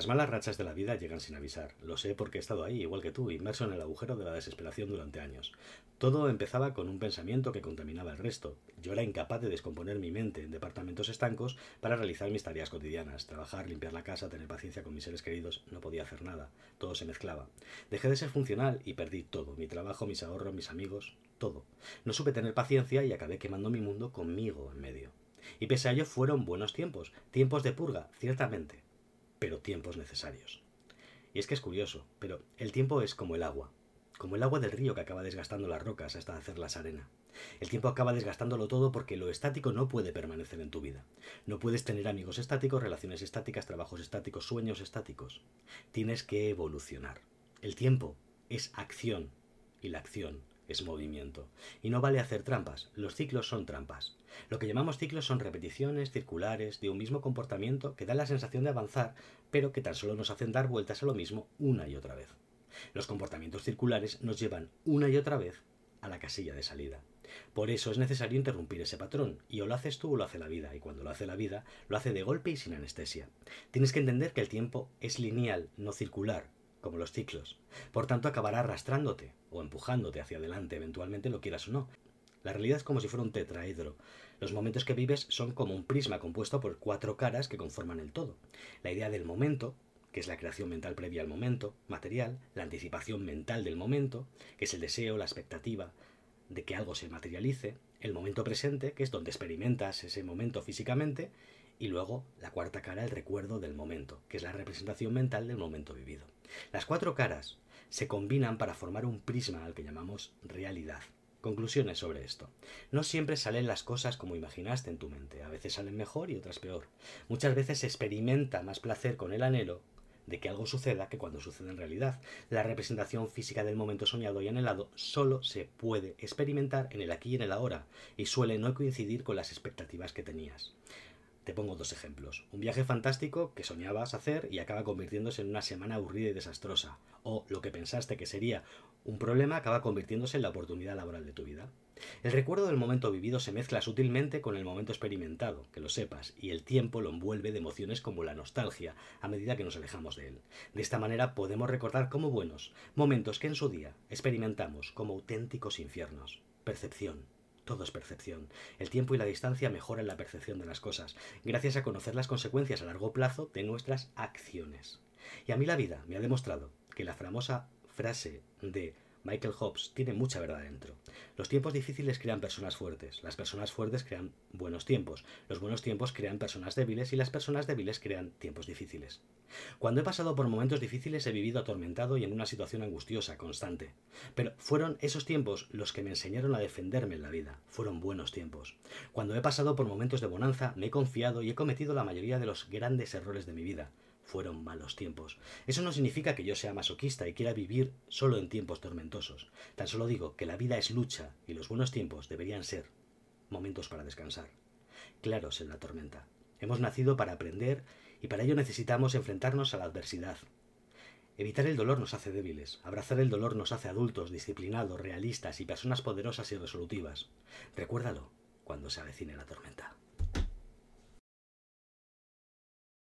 Las malas rachas de la vida llegan sin avisar. Lo sé porque he estado ahí, igual que tú, inmerso en el agujero de la desesperación durante años. Todo empezaba con un pensamiento que contaminaba el resto. Yo era incapaz de descomponer mi mente en departamentos estancos para realizar mis tareas cotidianas. Trabajar, limpiar la casa, tener paciencia con mis seres queridos. No podía hacer nada. Todo se mezclaba. Dejé de ser funcional y perdí todo. Mi trabajo, mis ahorros, mis amigos, todo. No supe tener paciencia y acabé quemando mi mundo conmigo en medio. Y pese a ello fueron buenos tiempos. Tiempos de purga, ciertamente pero tiempos necesarios. Y es que es curioso, pero el tiempo es como el agua, como el agua del río que acaba desgastando las rocas hasta hacerlas arena. El tiempo acaba desgastándolo todo porque lo estático no puede permanecer en tu vida. No puedes tener amigos estáticos, relaciones estáticas, trabajos estáticos, sueños estáticos. Tienes que evolucionar. El tiempo es acción y la acción es movimiento. Y no vale hacer trampas, los ciclos son trampas. Lo que llamamos ciclos son repeticiones circulares de un mismo comportamiento que dan la sensación de avanzar, pero que tan solo nos hacen dar vueltas a lo mismo una y otra vez. Los comportamientos circulares nos llevan una y otra vez a la casilla de salida. Por eso es necesario interrumpir ese patrón, y o lo haces tú o lo hace la vida, y cuando lo hace la vida, lo hace de golpe y sin anestesia. Tienes que entender que el tiempo es lineal, no circular, como los ciclos. Por tanto, acabará arrastrándote o empujándote hacia adelante, eventualmente lo quieras o no. La realidad es como si fuera un tetraedro. Los momentos que vives son como un prisma compuesto por cuatro caras que conforman el todo. La idea del momento, que es la creación mental previa al momento, material, la anticipación mental del momento, que es el deseo, la expectativa de que algo se materialice, el momento presente, que es donde experimentas ese momento físicamente, y luego la cuarta cara, el recuerdo del momento, que es la representación mental del momento vivido. Las cuatro caras se combinan para formar un prisma al que llamamos realidad. Conclusiones sobre esto. No siempre salen las cosas como imaginaste en tu mente, a veces salen mejor y otras peor. Muchas veces se experimenta más placer con el anhelo de que algo suceda que cuando sucede en realidad. La representación física del momento soñado y anhelado solo se puede experimentar en el aquí y en el ahora, y suele no coincidir con las expectativas que tenías. Te pongo dos ejemplos. Un viaje fantástico que soñabas hacer y acaba convirtiéndose en una semana aburrida y desastrosa. O lo que pensaste que sería un problema acaba convirtiéndose en la oportunidad laboral de tu vida. El recuerdo del momento vivido se mezcla sutilmente con el momento experimentado, que lo sepas, y el tiempo lo envuelve de emociones como la nostalgia a medida que nos alejamos de él. De esta manera podemos recordar como buenos momentos que en su día experimentamos como auténticos infiernos. Percepción, todo es percepción. El tiempo y la distancia mejoran la percepción de las cosas, gracias a conocer las consecuencias a largo plazo de nuestras acciones. Y a mí la vida me ha demostrado que la famosa frase de Michael Hobbes tiene mucha verdad dentro. Los tiempos difíciles crean personas fuertes, las personas fuertes crean buenos tiempos, los buenos tiempos crean personas débiles y las personas débiles crean tiempos difíciles. Cuando he pasado por momentos difíciles he vivido atormentado y en una situación angustiosa, constante. Pero fueron esos tiempos los que me enseñaron a defenderme en la vida. Fueron buenos tiempos. Cuando he pasado por momentos de bonanza me he confiado y he cometido la mayoría de los grandes errores de mi vida fueron malos tiempos. Eso no significa que yo sea masoquista y quiera vivir solo en tiempos tormentosos. Tan solo digo que la vida es lucha y los buenos tiempos deberían ser momentos para descansar. Claros en la tormenta. Hemos nacido para aprender y para ello necesitamos enfrentarnos a la adversidad. Evitar el dolor nos hace débiles, abrazar el dolor nos hace adultos, disciplinados, realistas y personas poderosas y resolutivas. Recuérdalo cuando se avecine la tormenta.